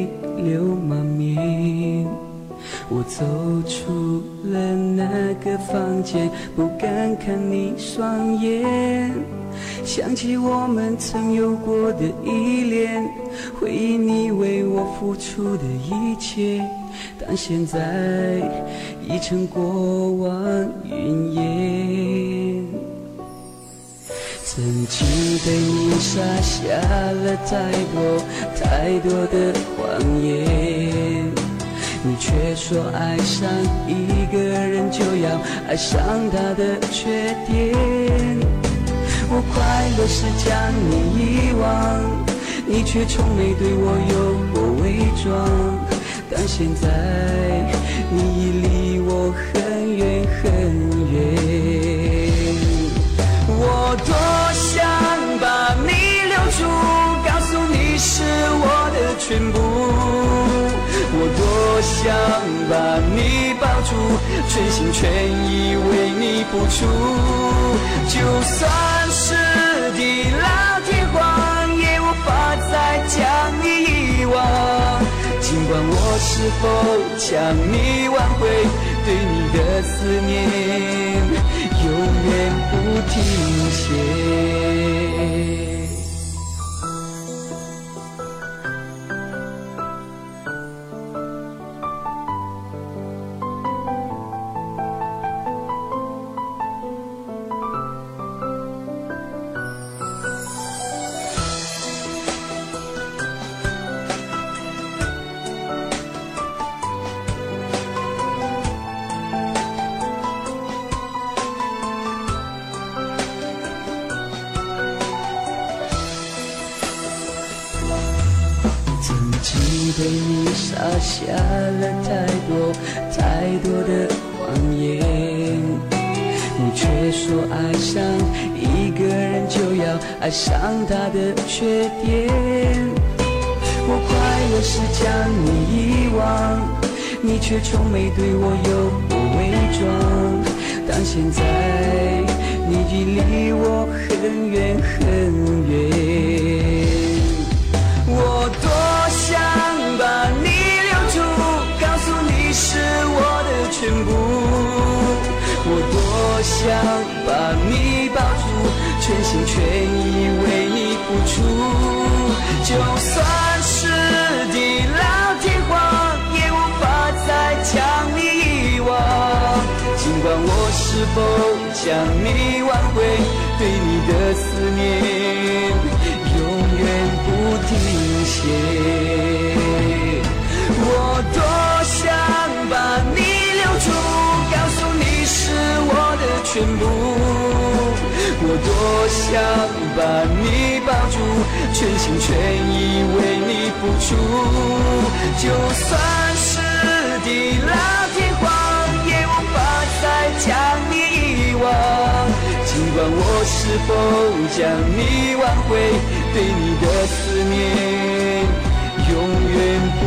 泪流满面。我走出了那个房间，不敢看你双眼。想起我们曾有过的依恋，回忆你为我付出的一切，但现在已成过往云烟。曾经对你撒下了太多太多的谎言，你却说爱上一个人就要爱上他的缺点。我快乐是将你遗忘，你却从没对我有过伪装。但现在你已离我很远很远，全心全意为你付出，就算。是地老天荒，也无法再将你遗忘。尽管我是否将你挽回，对你的思念永远不停歇。曾经对你撒下了太多太多的谎言，你却说爱上一个人就要爱上他的缺点。我快乐时将你遗忘，你却从没对我有过伪装。但现在你已离我很远很远，多想把你抱住，全心全意为你付出。就算是地老天荒，也无法再将你遗忘。尽管我是否将你挽回，对你的思念全部。我多想把你抱住，全心全意为你付出。就算是地老天荒，也无法再将你遗忘。尽管我是否将你挽回，对你的思念。永远不。